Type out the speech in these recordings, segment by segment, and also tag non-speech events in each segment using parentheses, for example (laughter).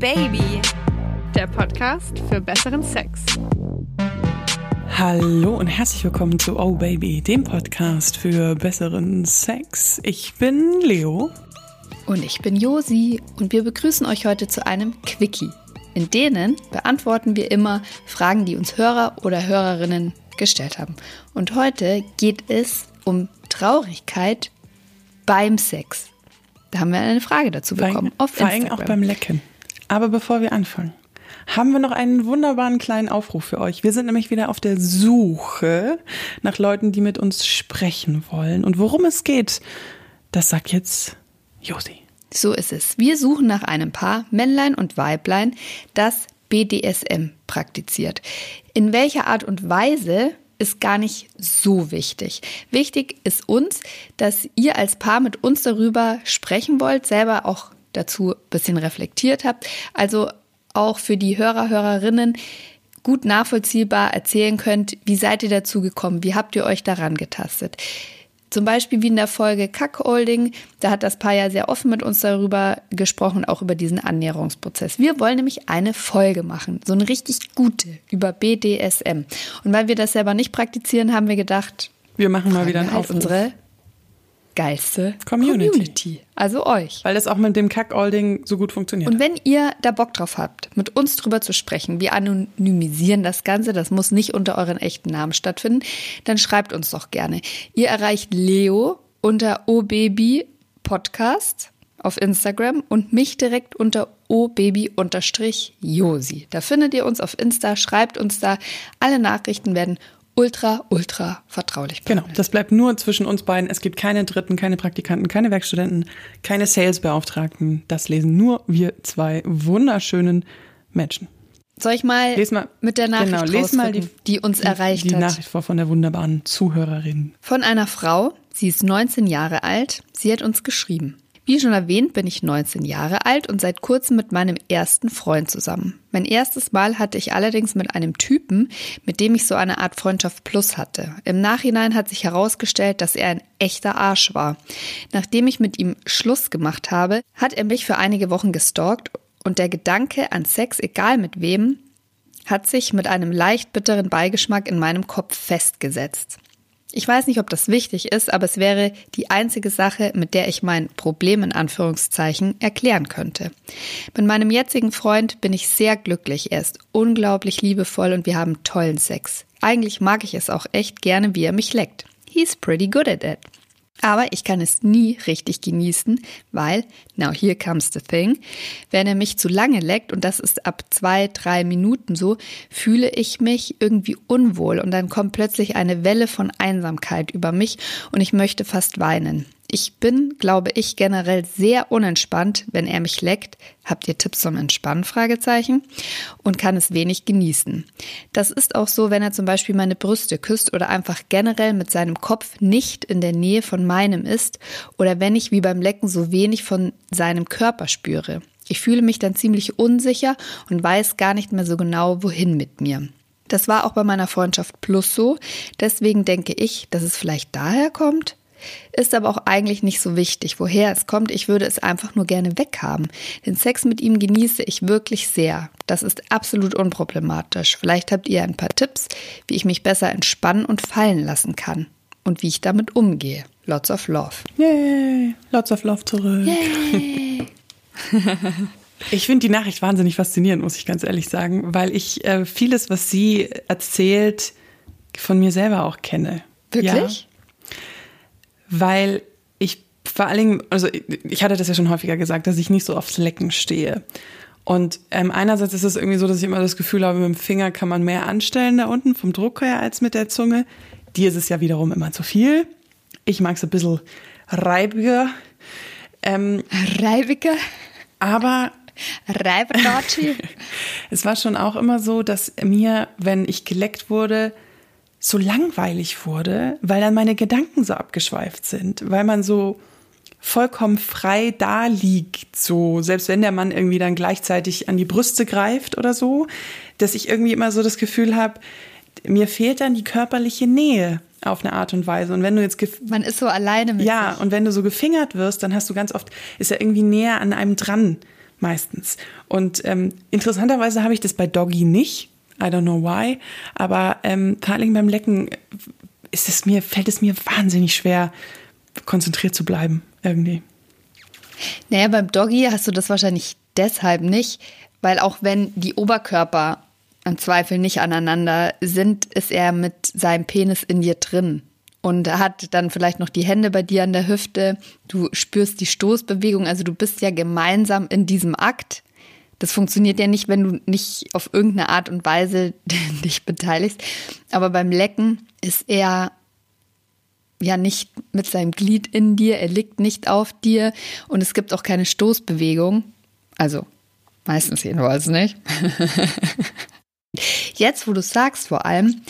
Baby, der Podcast für besseren Sex. Hallo und herzlich willkommen zu Oh Baby, dem Podcast für besseren Sex. Ich bin Leo. Und ich bin Josi und wir begrüßen euch heute zu einem Quickie. In denen beantworten wir immer Fragen, die uns Hörer oder Hörerinnen gestellt haben. Und heute geht es um Traurigkeit beim Sex. Da haben wir eine Frage dazu bekommen. Vor, auf vor allem auch beim Lecken. Aber bevor wir anfangen, haben wir noch einen wunderbaren kleinen Aufruf für euch. Wir sind nämlich wieder auf der Suche nach Leuten, die mit uns sprechen wollen. Und worum es geht, das sagt jetzt Josi. So ist es. Wir suchen nach einem Paar, Männlein und Weiblein, das BDSM praktiziert. In welcher Art und Weise ist gar nicht so wichtig. Wichtig ist uns, dass ihr als Paar mit uns darüber sprechen wollt, selber auch dazu ein bisschen reflektiert habt. Also auch für die Hörer, Hörerinnen gut nachvollziehbar erzählen könnt, wie seid ihr dazu gekommen, wie habt ihr euch daran getastet. Zum Beispiel wie in der Folge Kackholding, da hat das Paar ja sehr offen mit uns darüber gesprochen, auch über diesen Annäherungsprozess. Wir wollen nämlich eine Folge machen, so eine richtig gute über BDSM. Und weil wir das selber nicht praktizieren, haben wir gedacht, wir machen mal wieder einen halt Aufruf. unsere geilste Community. Community. Also euch. Weil das auch mit dem Kack-Olding so gut funktioniert. Und wenn ihr da Bock drauf habt, mit uns drüber zu sprechen, wir anonymisieren das Ganze, das muss nicht unter euren echten Namen stattfinden, dann schreibt uns doch gerne. Ihr erreicht Leo unter obaby podcast auf Instagram und mich direkt unter obaby-josi. Da findet ihr uns auf Insta, schreibt uns da. Alle Nachrichten werden ultra, ultra vertraulich bleiben. Genau, das bleibt nur zwischen uns beiden. Es gibt keine Dritten, keine Praktikanten, keine Werkstudenten, keine Salesbeauftragten. Das lesen nur wir zwei wunderschönen Menschen. Soll ich mal, mal mit der Nachricht genau, les mal die, die uns erreicht die, die hat? Die Nachricht vor von der wunderbaren Zuhörerin. Von einer Frau, sie ist 19 Jahre alt, sie hat uns geschrieben. Wie schon erwähnt, bin ich 19 Jahre alt und seit kurzem mit meinem ersten Freund zusammen. Mein erstes Mal hatte ich allerdings mit einem Typen, mit dem ich so eine Art Freundschaft plus hatte. Im Nachhinein hat sich herausgestellt, dass er ein echter Arsch war. Nachdem ich mit ihm Schluss gemacht habe, hat er mich für einige Wochen gestalkt und der Gedanke an Sex, egal mit wem, hat sich mit einem leicht bitteren Beigeschmack in meinem Kopf festgesetzt. Ich weiß nicht, ob das wichtig ist, aber es wäre die einzige Sache, mit der ich mein Problem in Anführungszeichen erklären könnte. Mit meinem jetzigen Freund bin ich sehr glücklich. Er ist unglaublich liebevoll und wir haben tollen Sex. Eigentlich mag ich es auch echt gerne, wie er mich leckt. He's pretty good at it. Aber ich kann es nie richtig genießen, weil, now here comes the thing, wenn er mich zu lange leckt, und das ist ab zwei, drei Minuten so, fühle ich mich irgendwie unwohl und dann kommt plötzlich eine Welle von Einsamkeit über mich und ich möchte fast weinen. Ich bin, glaube ich, generell sehr unentspannt, wenn er mich leckt. Habt ihr Tipps zum Entspannen? Fragezeichen. Und kann es wenig genießen. Das ist auch so, wenn er zum Beispiel meine Brüste küsst oder einfach generell mit seinem Kopf nicht in der Nähe von meinem ist oder wenn ich wie beim Lecken so wenig von seinem Körper spüre. Ich fühle mich dann ziemlich unsicher und weiß gar nicht mehr so genau, wohin mit mir. Das war auch bei meiner Freundschaft Plus so. Deswegen denke ich, dass es vielleicht daher kommt. Ist aber auch eigentlich nicht so wichtig, woher es kommt. Ich würde es einfach nur gerne weghaben. Den Sex mit ihm genieße ich wirklich sehr. Das ist absolut unproblematisch. Vielleicht habt ihr ein paar Tipps, wie ich mich besser entspannen und fallen lassen kann. Und wie ich damit umgehe. Lots of love. Yay! Lots of love zurück. Yay! (laughs) Ich finde die Nachricht wahnsinnig faszinierend, muss ich ganz ehrlich sagen, weil ich äh, vieles, was sie erzählt, von mir selber auch kenne. Wirklich? Weil ich vor allen Dingen, also ich hatte das ja schon häufiger gesagt, dass ich nicht so aufs Lecken stehe. Und ähm, einerseits ist es irgendwie so, dass ich immer das Gefühl habe, mit dem Finger kann man mehr anstellen da unten vom Druck her als mit der Zunge. Dir ist es ja wiederum immer zu viel. Ich mag es ein bisschen reibiger. Ähm, reibiger? Aber Reiberdatschi. (laughs) es war schon auch immer so, dass mir, wenn ich geleckt wurde, so langweilig wurde, weil dann meine Gedanken so abgeschweift sind, weil man so vollkommen frei da liegt, so selbst wenn der Mann irgendwie dann gleichzeitig an die Brüste greift oder so, dass ich irgendwie immer so das Gefühl habe, mir fehlt dann die körperliche Nähe auf eine Art und Weise. Und wenn du jetzt man ist so alleine mit ja sich. und wenn du so gefingert wirst, dann hast du ganz oft ist er irgendwie näher an einem dran Meistens. Und ähm, interessanterweise habe ich das bei Doggy nicht. I don't know why. Aber ähm, vor allem beim Lecken ist es mir, fällt es mir wahnsinnig schwer, konzentriert zu bleiben, irgendwie. Naja, beim Doggy hast du das wahrscheinlich deshalb nicht, weil auch wenn die Oberkörper im Zweifel nicht aneinander sind, ist er mit seinem Penis in dir drin und hat dann vielleicht noch die Hände bei dir an der Hüfte. Du spürst die Stoßbewegung, also du bist ja gemeinsam in diesem Akt. Das funktioniert ja nicht, wenn du nicht auf irgendeine Art und Weise (laughs) dich beteiligst. Aber beim Lecken ist er ja nicht mit seinem Glied in dir, er liegt nicht auf dir und es gibt auch keine Stoßbewegung. Also meistens jedenfalls nicht. (laughs) Jetzt, wo du sagst vor allem,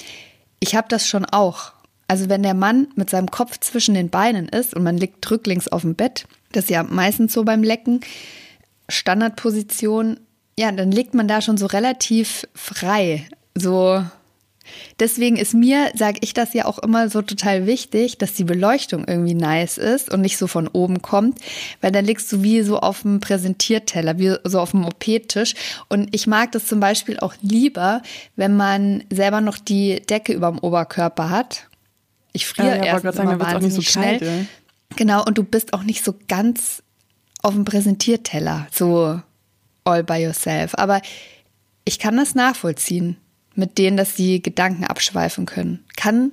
ich habe das schon auch. Also wenn der Mann mit seinem Kopf zwischen den Beinen ist und man liegt rücklings auf dem Bett, das ist ja meistens so beim Lecken, Standardposition, ja, dann liegt man da schon so relativ frei. So Deswegen ist mir, sage ich das ja auch immer so total wichtig, dass die Beleuchtung irgendwie nice ist und nicht so von oben kommt, weil dann liegst du wie so auf dem Präsentierteller, wie so auf dem OP-Tisch. Und ich mag das zum Beispiel auch lieber, wenn man selber noch die Decke über dem Oberkörper hat. Ich friere ja, ja, erst sagen, immer wahnsinnig so schnell. Kalt, genau, und du bist auch nicht so ganz auf dem Präsentierteller, so all by yourself. Aber ich kann das nachvollziehen mit denen, dass sie Gedanken abschweifen können. Kann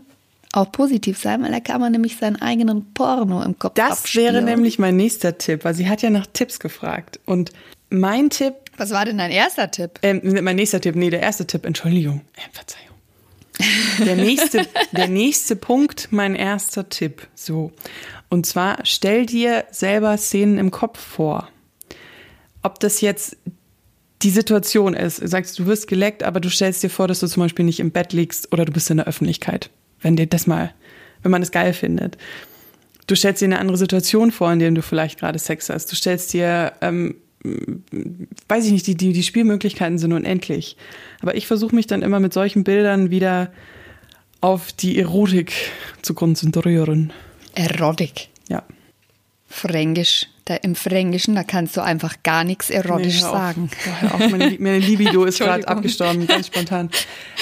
auch positiv sein, weil da kann man nämlich seinen eigenen Porno im Kopf Das abspielen. wäre nämlich mein nächster Tipp, weil sie hat ja nach Tipps gefragt. Und mein Tipp. Was war denn dein erster Tipp? Ähm, mein nächster Tipp, nee, der erste Tipp, Entschuldigung. Äh, Verzeihung. Der nächste, der nächste Punkt, mein erster Tipp. So. Und zwar stell dir selber Szenen im Kopf vor. Ob das jetzt die Situation ist. Sagst, du wirst geleckt, aber du stellst dir vor, dass du zum Beispiel nicht im Bett liegst oder du bist in der Öffentlichkeit. Wenn dir das mal, wenn man es geil findet. Du stellst dir eine andere Situation vor, in der du vielleicht gerade Sex hast. Du stellst dir, ähm, weiß ich nicht, die, die, die Spielmöglichkeiten sind unendlich. Aber ich versuche mich dann immer mit solchen Bildern wieder auf die Erotik zu konzentrieren. Erotik? Ja. Fränkisch da im Fränkischen, da kannst du einfach gar nichts erotisch nee, sagen. Auf. Auf. Meine, meine Libido ist gerade abgestorben, ganz spontan.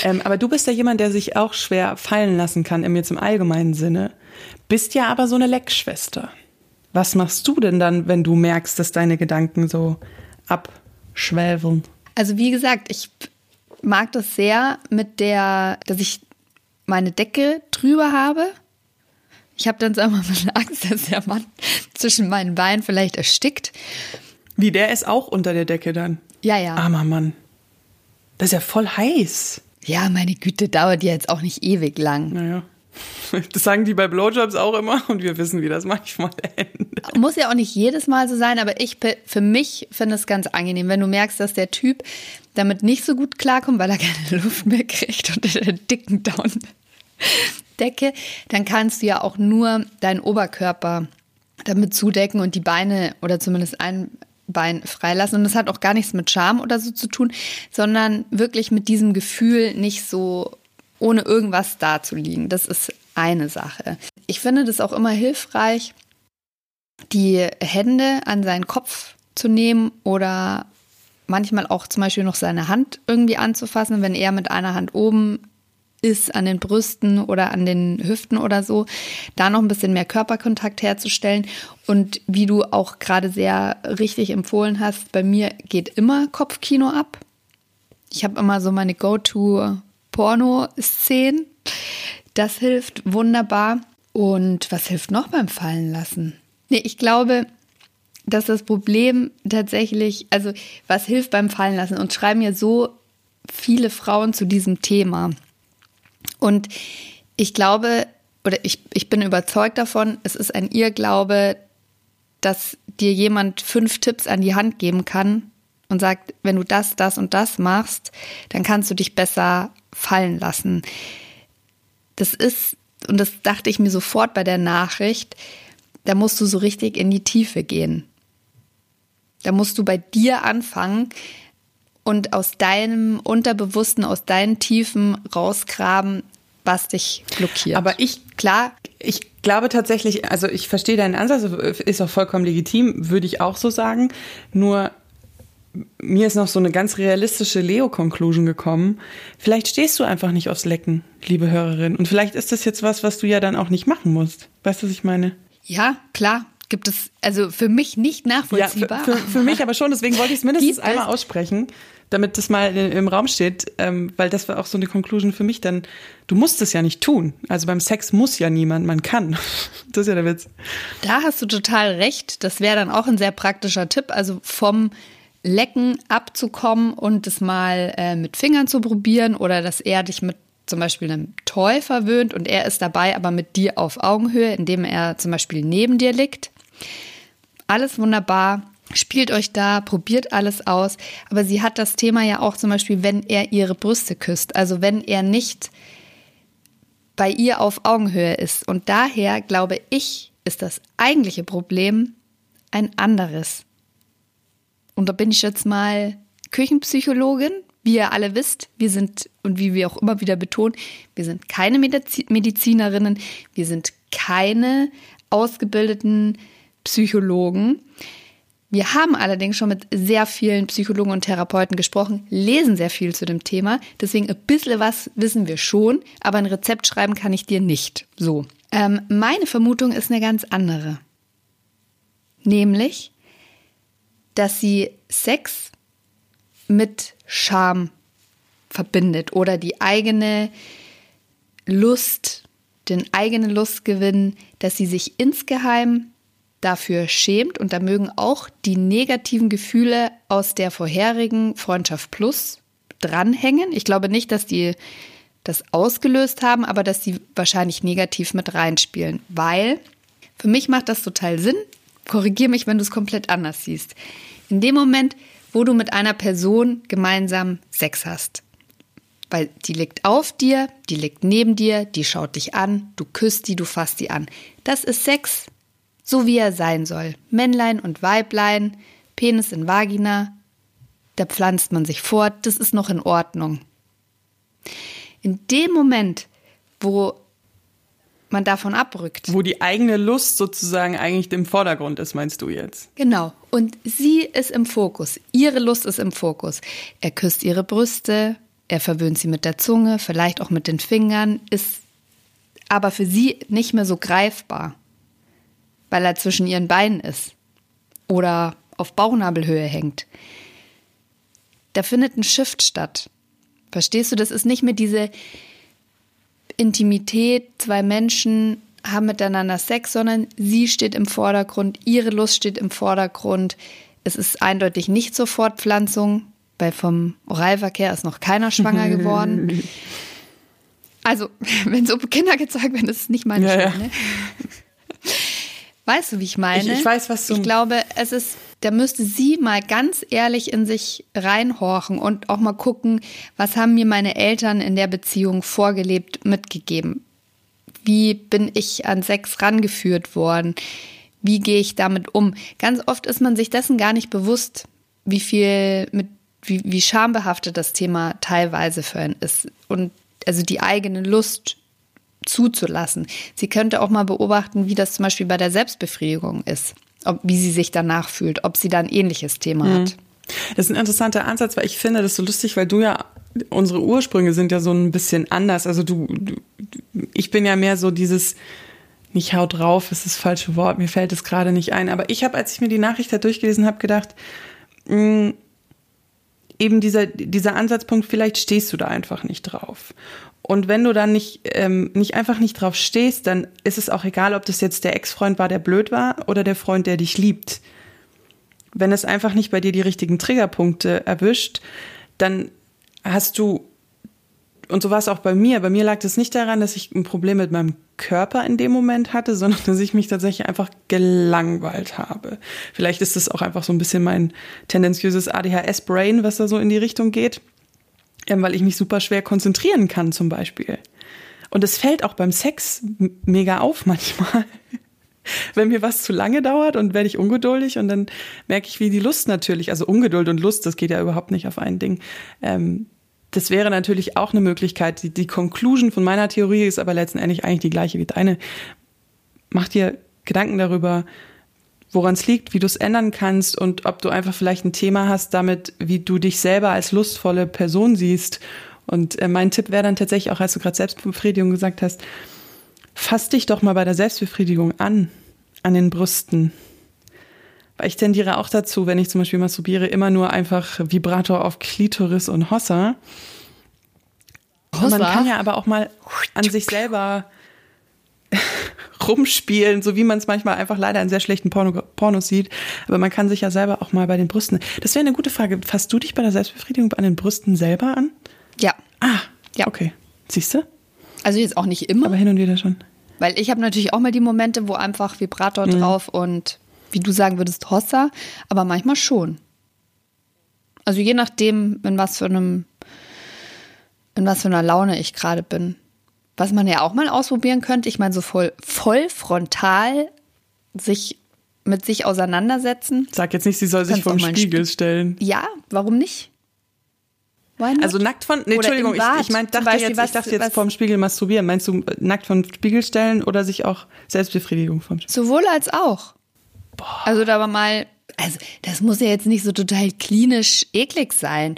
Ähm, aber du bist ja jemand, der sich auch schwer fallen lassen kann, im jetzt im allgemeinen Sinne. Bist ja aber so eine Leckschwester. Was machst du denn dann, wenn du merkst, dass deine Gedanken so abschwelveln? Also wie gesagt, ich mag das sehr mit der, dass ich meine Decke drüber habe ich habe dann so einmal mit Angst, dass der Mann zwischen meinen Beinen vielleicht erstickt. Wie, der ist auch unter der Decke dann? Ja, ja. Armer Mann. Das ist ja voll heiß. Ja, meine Güte, dauert ja jetzt auch nicht ewig lang. Naja. (laughs) Das sagen die bei Blowjobs auch immer und wir wissen, wie das manchmal (laughs) endet. Muss ja auch nicht jedes Mal so sein, aber ich für mich finde es ganz angenehm, wenn du merkst, dass der Typ damit nicht so gut klarkommt, weil er (laughs) keine Luft mehr kriegt unter der dicken Down Decke, dann kannst du ja auch nur deinen Oberkörper damit zudecken und die Beine oder zumindest ein Bein freilassen. Und das hat auch gar nichts mit Scham oder so zu tun, sondern wirklich mit diesem Gefühl, nicht so ohne irgendwas dazuliegen. Das ist eine Sache. Ich finde das auch immer hilfreich, die Hände an seinen Kopf zu nehmen oder manchmal auch zum Beispiel noch seine Hand irgendwie anzufassen, wenn er mit einer Hand oben ist an den Brüsten oder an den Hüften oder so, da noch ein bisschen mehr Körperkontakt herzustellen. Und wie du auch gerade sehr richtig empfohlen hast, bei mir geht immer Kopfkino ab. Ich habe immer so meine Go-To-Porno-Szenen. Das hilft wunderbar. Und was hilft noch beim Fallen lassen? Nee, ich glaube, dass das Problem tatsächlich, also was hilft beim Fallen lassen? Und schreiben ja so viele Frauen zu diesem Thema. Und ich glaube, oder ich, ich bin überzeugt davon, es ist ein Irrglaube, dass dir jemand fünf Tipps an die Hand geben kann und sagt, wenn du das, das und das machst, dann kannst du dich besser fallen lassen. Das ist, und das dachte ich mir sofort bei der Nachricht, da musst du so richtig in die Tiefe gehen. Da musst du bei dir anfangen, und aus deinem Unterbewussten, aus deinen Tiefen rausgraben, was dich blockiert. Aber ich, klar, ich glaube tatsächlich, also ich verstehe deinen Ansatz, ist auch vollkommen legitim, würde ich auch so sagen. Nur mir ist noch so eine ganz realistische Leo-Conclusion gekommen. Vielleicht stehst du einfach nicht aufs Lecken, liebe Hörerin. Und vielleicht ist das jetzt was, was du ja dann auch nicht machen musst. Weißt du, was ich meine? Ja, klar. Gibt es also für mich nicht nachvollziehbar. Ja, für, für, für mich aber schon. Deswegen wollte ich es (laughs) mindestens einmal aussprechen, damit das mal im Raum steht. Ähm, weil das war auch so eine Conclusion für mich. Dann, du musst es ja nicht tun. Also beim Sex muss ja niemand, man kann. (laughs) Das ist ja der Witz. Da hast du total recht. Das wäre dann auch ein sehr praktischer Tipp. Also vom Lecken abzukommen und das mal äh, mit Fingern zu probieren oder dass er dich mit zum Beispiel einem Toy verwöhnt und er ist dabei, aber mit dir auf Augenhöhe, indem er zum Beispiel neben dir liegt. Alles wunderbar. Spielt euch da, probiert alles aus. Aber sie hat das Thema ja auch zum Beispiel, wenn er ihre Brüste küsst. Also wenn er nicht bei ihr auf Augenhöhe ist. Und daher glaube ich, ist das eigentliche Problem ein anderes. Und da bin ich jetzt mal Küchenpsychologin. Wie ihr alle wisst, wir sind, und wie wir auch immer wieder betonen, wir sind keine Medizinerinnen, wir sind keine ausgebildeten Psychologen. Wir haben allerdings schon mit sehr vielen Psychologen und Therapeuten gesprochen, lesen sehr viel zu dem Thema. Deswegen ein bisschen was wissen wir schon, aber ein Rezept schreiben kann ich dir nicht. So. Ähm, meine Vermutung ist eine ganz andere. Nämlich, dass sie Sex mit Scham verbindet oder die eigene Lust, den eigenen Lustgewinn, dass sie sich insgeheim dafür schämt und da mögen auch die negativen Gefühle aus der vorherigen Freundschaft Plus dranhängen. Ich glaube nicht, dass die das ausgelöst haben, aber dass sie wahrscheinlich negativ mit reinspielen, weil für mich macht das total Sinn. Korrigiere mich, wenn du es komplett anders siehst. In dem Moment, wo du mit einer Person gemeinsam Sex hast. Weil die liegt auf dir, die liegt neben dir, die schaut dich an, du küsst die, du fasst die an. Das ist Sex, so wie er sein soll. Männlein und Weiblein, Penis in Vagina, da pflanzt man sich fort, das ist noch in Ordnung. In dem Moment, wo man davon abrückt. Wo die eigene Lust sozusagen eigentlich im Vordergrund ist, meinst du jetzt? Genau. Und sie ist im Fokus. Ihre Lust ist im Fokus. Er küsst ihre Brüste, er verwöhnt sie mit der Zunge, vielleicht auch mit den Fingern, ist aber für sie nicht mehr so greifbar, weil er zwischen ihren Beinen ist oder auf Bauchnabelhöhe hängt. Da findet ein Shift statt. Verstehst du, das ist nicht mehr diese Intimität, zwei Menschen haben miteinander Sex, sondern sie steht im Vordergrund, ihre Lust steht im Vordergrund. Es ist eindeutig nicht zur Fortpflanzung, weil vom Oralverkehr ist noch keiner schwanger (laughs) geworden. Also, (laughs) wenn so Kinder gezeigt werden, ist es nicht meine ja, Schuld, ne? Weißt du, wie ich meine? Ich, ich weiß, was du. Ich glaube, es ist da müsste sie mal ganz ehrlich in sich reinhorchen und auch mal gucken, was haben mir meine Eltern in der Beziehung vorgelebt, mitgegeben. Wie bin ich an Sex rangeführt worden? Wie gehe ich damit um? Ganz oft ist man sich dessen gar nicht bewusst, wie viel mit wie, wie schambehaftet das Thema teilweise für einen ist. Und also die eigene Lust zuzulassen. Sie könnte auch mal beobachten, wie das zum Beispiel bei der Selbstbefriedigung ist ob, wie sie sich danach fühlt, ob sie da ein ähnliches Thema mhm. hat. Das ist ein interessanter Ansatz, weil ich finde das so lustig, weil du ja, unsere Ursprünge sind ja so ein bisschen anders. Also du, du ich bin ja mehr so dieses, nicht haut drauf, ist das falsche Wort, mir fällt es gerade nicht ein. Aber ich habe, als ich mir die Nachricht da durchgelesen habe, gedacht, mh, mm, eben dieser, dieser Ansatzpunkt, vielleicht stehst du da einfach nicht drauf. Und wenn du dann nicht, ähm, nicht einfach nicht drauf stehst, dann ist es auch egal, ob das jetzt der Ex-Freund war, der blöd war, oder der Freund, der dich liebt. Wenn es einfach nicht bei dir die richtigen Triggerpunkte erwischt, dann hast du, und so war es auch bei mir, bei mir lag es nicht daran, dass ich ein Problem mit meinem Körper in dem Moment hatte, sondern dass ich mich tatsächlich einfach gelangweilt habe. Vielleicht ist es auch einfach so ein bisschen mein tendenziöses ADHS-Brain, was da so in die Richtung geht ähm, weil ich mich super schwer konzentrieren kann zum Beispiel. Und es fällt auch beim Sex mega auf manchmal. (laughs) Wenn mir was zu lange dauert und werde ich ungeduldig und dann merke ich, wie die Lust natürlich, also Ungeduld und Lust, das geht ja überhaupt nicht auf ein Ding. Ähm, das wäre natürlich auch eine Möglichkeit. Die, die Conclusion von meiner Theorie ist aber letztendlich eigentlich die gleiche wie deine. Mach dir Gedanken darüber, woran es liegt, wie du es ändern kannst und ob du einfach vielleicht ein Thema hast damit, wie du dich selber als lustvolle Person siehst. Und äh, mein Tipp wäre dann tatsächlich auch, als du gerade Selbstbefriedigung gesagt hast, fass dich doch mal bei der Selbstbefriedigung an, an den Brüsten. Weil ich tendiere auch dazu, wenn ich zum Beispiel masturbiere, immer nur einfach Vibrator auf Klitoris und Hossa. Hossa? Man kann ja aber auch mal an sich selber (laughs) rumspielen, so wie man es manchmal einfach leider in sehr schlechten Porno Pornos sieht. Aber man kann sich ja selber auch mal bei den Brüsten. Das wäre eine gute Frage. Fasst du dich bei der Selbstbefriedigung an den Brüsten selber an? Ja. Ah, ja. Okay. Siehst du? Also jetzt auch nicht immer. Aber hin und wieder schon. Weil ich habe natürlich auch mal die Momente, wo einfach Vibrator mhm. drauf und wie du sagen würdest, Hossa, aber manchmal schon. Also je nachdem, in was für einem, in was für einer Laune ich gerade bin. Was man ja auch mal ausprobieren könnte, ich meine, so voll, voll frontal sich mit sich auseinandersetzen. Sag jetzt nicht, sie soll sich vom Spiegel stellen. Ja, warum nicht? Also nackt von, nee, Entschuldigung, ich, ich mein, dachte Beispiel, jetzt, was, ich dachte jetzt vorm Spiegel masturbieren. Meinst du nackt vom Spiegel stellen oder sich auch Selbstbefriedigung vom Spiegel? Sowohl als auch. Boah. Also da war mal, also das muss ja jetzt nicht so total klinisch eklig sein,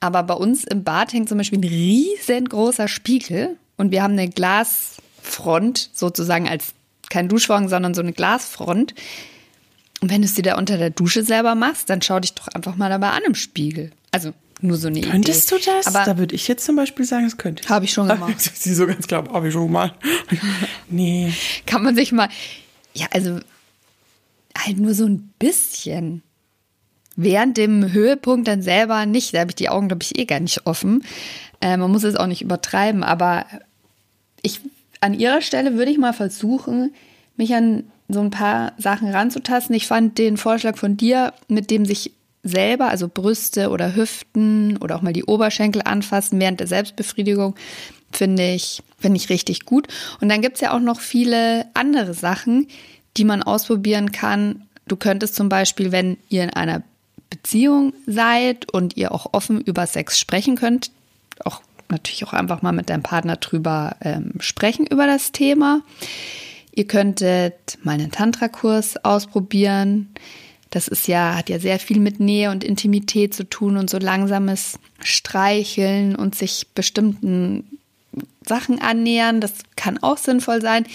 aber bei uns im Bad hängt zum Beispiel ein riesengroßer Spiegel und wir haben eine Glasfront sozusagen als kein Duschwagen, sondern so eine Glasfront. Und wenn du es dir da unter der Dusche selber machst, dann schau dich doch einfach mal dabei an im Spiegel. Also nur so eine Könntest Idee. du das? Aber da würde ich jetzt zum Beispiel sagen, das könnte ich. Habe ich schon (laughs) gemacht. Sie so ganz klar, habe ich schon gemacht. (laughs) nee. Kann man sich mal, ja, also halt nur so ein bisschen. Während dem Höhepunkt dann selber nicht. Da habe ich die Augen, glaube ich, eh gar nicht offen. Äh, man muss es auch nicht übertreiben, aber ich an ihrer Stelle würde ich mal versuchen, mich an so ein paar Sachen ranzutasten. Ich fand den Vorschlag von dir, mit dem sich selber, also Brüste oder Hüften oder auch mal die Oberschenkel anfassen während der Selbstbefriedigung, finde ich, finde ich richtig gut. Und dann gibt es ja auch noch viele andere Sachen, die man ausprobieren kann. Du könntest zum Beispiel, wenn ihr in einer Beziehung seid und ihr auch offen über Sex sprechen könnt, auch natürlich auch einfach mal mit deinem Partner drüber ähm, sprechen über das Thema. Ihr könntet mal einen Tantra-Kurs ausprobieren. Das ist ja, hat ja sehr viel mit Nähe und Intimität zu tun und so langsames Streicheln und sich bestimmten Sachen annähern. Das kann auch sinnvoll sein.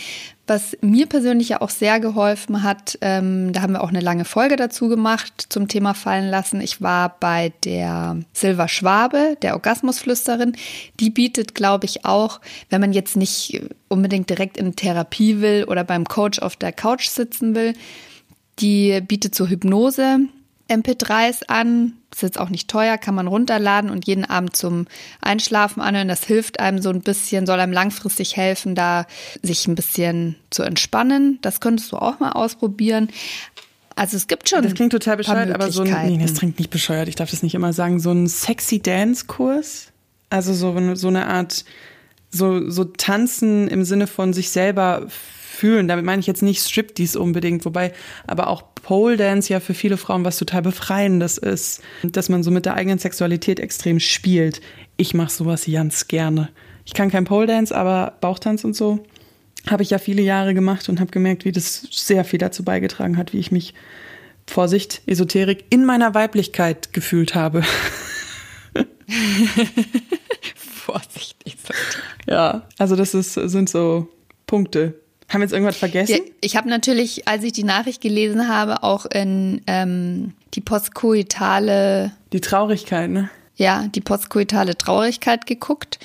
Was mir persönlich ja auch sehr geholfen hat, ähm, da haben wir auch eine lange Folge dazu gemacht zum Thema Fallen lassen. Ich war bei der Silva Schwabe, der Orgasmusflüsterin. Die bietet, glaube ich, auch, wenn man jetzt nicht unbedingt direkt in Therapie will oder beim Coach auf der Couch sitzen will, die bietet so Hypnose MP3s an. Ist jetzt auch nicht teuer, kann man runterladen und jeden Abend zum Einschlafen anhören. Das hilft einem so ein bisschen, soll einem langfristig helfen, da sich ein bisschen zu entspannen. Das könntest du auch mal ausprobieren. Also es gibt schon. Das klingt total bescheuert, aber so ein. Nee, das klingt nicht bescheuert, ich darf das nicht immer sagen. So ein sexy Dance-Kurs. Also so, so eine Art, so, so tanzen im Sinne von sich selber fühlen. Damit meine ich jetzt nicht Striptease unbedingt, wobei aber auch Pole Dance ja für viele Frauen was total befreiendes ist, dass man so mit der eigenen Sexualität extrem spielt. Ich mache sowas ganz gerne. Ich kann kein Pole Dance, aber Bauchtanz und so habe ich ja viele Jahre gemacht und habe gemerkt, wie das sehr viel dazu beigetragen hat, wie ich mich Vorsicht, Esoterik in meiner Weiblichkeit gefühlt habe. (laughs) Vorsicht, Esoterik. Ja, also das ist, sind so Punkte, haben wir jetzt irgendwas vergessen? Ja, ich habe natürlich, als ich die Nachricht gelesen habe, auch in ähm, die postkoitale. Die Traurigkeit, ne? Ja, die postkoitale Traurigkeit geguckt.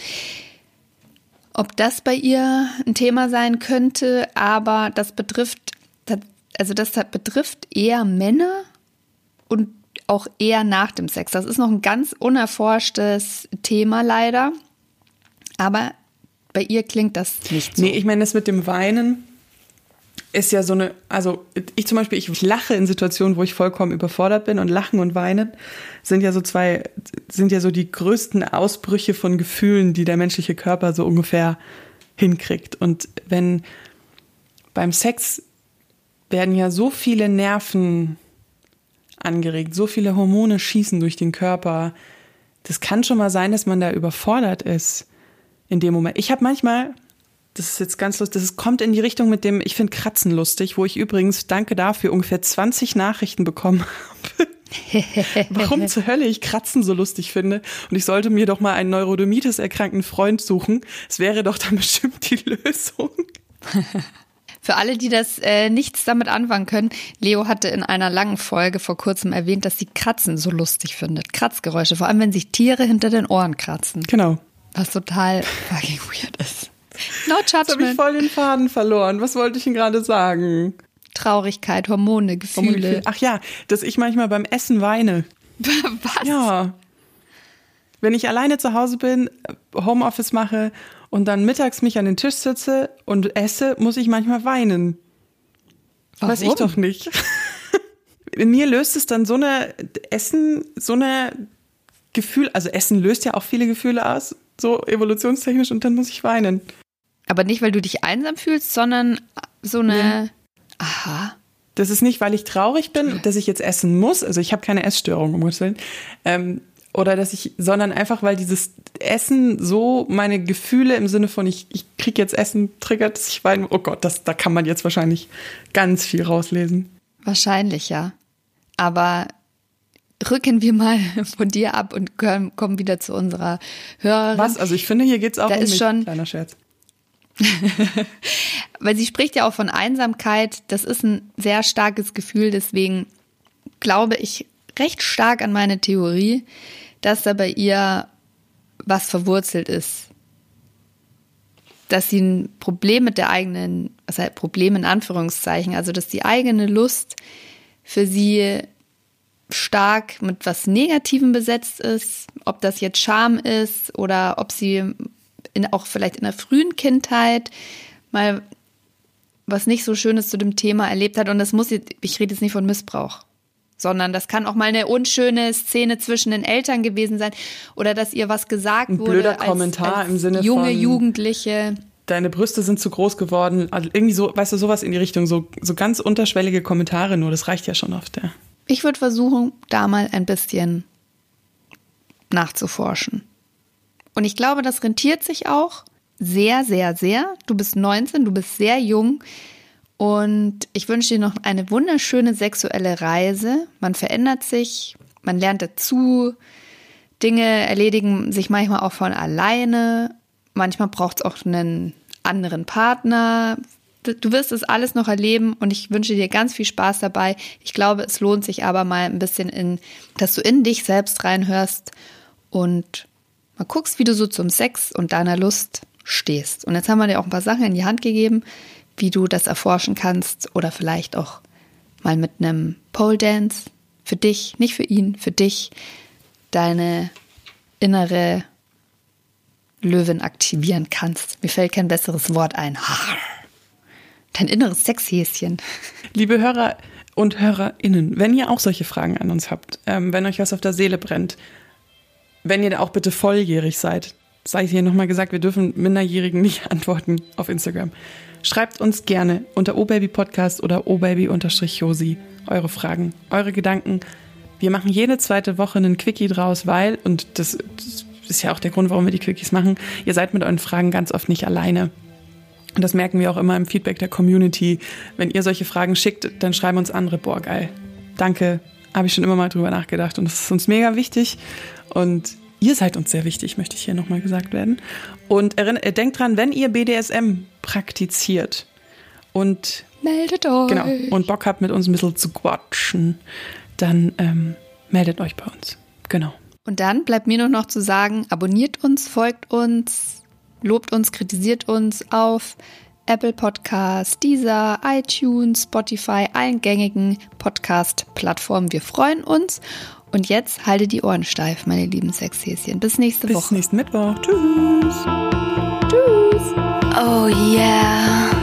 Ob das bei ihr ein Thema sein könnte, aber das betrifft, also das betrifft eher Männer und auch eher nach dem Sex. Das ist noch ein ganz unerforschtes Thema leider. Aber bei ihr klingt das nicht so. Nee, ich meine, das mit dem Weinen ist ja so eine, also ich zum Beispiel, ich lache in Situationen, wo ich vollkommen überfordert bin und Lachen und Weinen sind ja so zwei, sind ja so die größten Ausbrüche von Gefühlen, die der menschliche Körper so ungefähr hinkriegt. Und wenn beim Sex werden ja so viele Nerven angeregt, so viele Hormone schießen durch den Körper. Das kann schon mal sein, dass man da überfordert ist in dem Moment. Ich habe manchmal, das ist jetzt ganz lustig. Das kommt in die Richtung mit dem, ich finde Kratzen lustig, wo ich übrigens, danke dafür, ungefähr 20 Nachrichten bekommen habe. (laughs) Warum zur Hölle ich Kratzen so lustig finde. Und ich sollte mir doch mal einen Neurodermitis erkrankten Freund suchen. Es wäre doch dann (laughs) bestimmt die Lösung. (laughs) Für alle, die das äh, nichts damit anfangen können, Leo hatte in einer langen Folge vor kurzem erwähnt, dass sie Kratzen so lustig findet. Kratzgeräusche, vor allem wenn sich Tiere hinter den Ohren kratzen. Genau. Was total (laughs) fucking weird ist. No Jetzt habe ich judgment. voll den Faden verloren. Was wollte ich denn gerade sagen? Traurigkeit, Hormone, Gefühle. Ach ja, dass ich manchmal beim Essen weine. (laughs) Was? Ja. Wenn ich alleine zu Hause bin, Homeoffice mache und dann mittags mich an den Tisch sitze und esse, muss ich manchmal weinen. Weiß ich Warum? doch nicht. In (laughs) mir löst es dann so eine Essen, so eine Gefühl, also Essen löst ja auch viele Gefühle aus, so evolutionstechnisch und dann muss ich weinen. Aber nicht, weil du dich einsam fühlst, sondern so eine. Aha. Das ist nicht, weil ich traurig bin, dass ich jetzt essen muss. Also ich habe keine Essstörung, um Gottes Willen. Ähm, oder dass ich, sondern einfach, weil dieses Essen so meine Gefühle im Sinne von ich, ich krieg jetzt Essen triggert, dass ich weine. Oh Gott, das, da kann man jetzt wahrscheinlich ganz viel rauslesen. Wahrscheinlich ja. Aber rücken wir mal (laughs) von dir ab und kommen kommen wieder zu unserer Hörerin. Was? Also ich finde, hier geht's auch Da um ist mich. schon- Kleiner Scherz. (laughs) Weil sie spricht ja auch von Einsamkeit. Das ist ein sehr starkes Gefühl. Deswegen glaube ich recht stark an meine Theorie, dass da bei ihr was verwurzelt ist. Dass sie ein Problem mit der eigenen, was heißt Problem in Anführungszeichen, also dass die eigene Lust für sie stark mit was Negativem besetzt ist, ob das jetzt Scham ist oder ob sie in, auch vielleicht in der frühen Kindheit mal was nicht so Schönes zu dem Thema erlebt hat. Und das muss jetzt, ich rede jetzt nicht von Missbrauch, sondern das kann auch mal eine unschöne Szene zwischen den Eltern gewesen sein oder dass ihr was gesagt Ein wurde. blöder als, Kommentar als im Sinne junge von- Jugendliche. Deine Brüste sind zu groß geworden. Also irgendwie so, weißt du, sowas in die Richtung, so, so ganz unterschwellige Kommentare nur, das reicht ja schon oft, ja. Ich würde versuchen, da mal ein bisschen nachzuforschen. Und ich glaube, das rentiert sich auch sehr, sehr, sehr. Du bist 19, du bist sehr jung. Und ich wünsche dir noch eine wunderschöne sexuelle Reise. Man verändert sich, man lernt dazu. Dinge erledigen sich manchmal auch von alleine. Manchmal braucht es auch einen anderen Partner. Du wirst es alles noch erleben und ich wünsche dir ganz viel Spaß dabei. Ich glaube, es lohnt sich aber mal ein bisschen in, dass du in dich selbst reinhörst und mal guckst, wie du so zum Sex und deiner Lust stehst. Und jetzt haben wir dir auch ein paar Sachen in die Hand gegeben, wie du das erforschen kannst oder vielleicht auch mal mit einem Pole Dance für dich, nicht für ihn, für dich, deine innere Löwin aktivieren kannst. Mir fällt kein besseres Wort ein. Dein inneres Sexhäschen. Liebe Hörer und HörerInnen, wenn ihr auch solche Fragen an uns habt, ähm, wenn euch was auf der Seele brennt, wenn ihr da auch bitte volljährig seid, sei hier nochmal gesagt, wir dürfen Minderjährigen nicht (laughs) antworten auf Instagram. Schreibt uns gerne unter obabypodcast oder obaby-josi eure Fragen, eure Gedanken. Wir machen jede zweite Woche einen Quickie draus, weil, und das, das ist ja auch der Grund, warum wir die Quickies machen, ihr seid mit euren Fragen ganz oft nicht alleine. Und das merken wir auch immer im Feedback der Community. Wenn ihr solche Fragen schickt, dann schreiben uns andere, boah, geil. Danke, habe ich schon immer mal drüber nachgedacht. Und das ist uns mega wichtig. Und ihr seid uns sehr wichtig, möchte ich hier nochmal gesagt werden. Und äh, denkt dran, wenn ihr BDSM praktiziert und, Meldet euch. genau, und Bock habt, mit uns ein bisschen zu quatschen, dann ähm, meldet euch bei uns. Genau. Und dann bleibt mir nur noch zu sagen, abonniert uns, folgt uns, lobt uns, kritisiert uns auf Apple Podcasts, Deezer, iTunes, Spotify, allen gängigen Podcast-Plattformen. Wir freuen uns. Und jetzt halte die Ohren steif, meine lieben Sexhäschen. Bis nächste Bis Woche. nächsten Mittwoch. Tschüss. Tschüss. Oh yeah.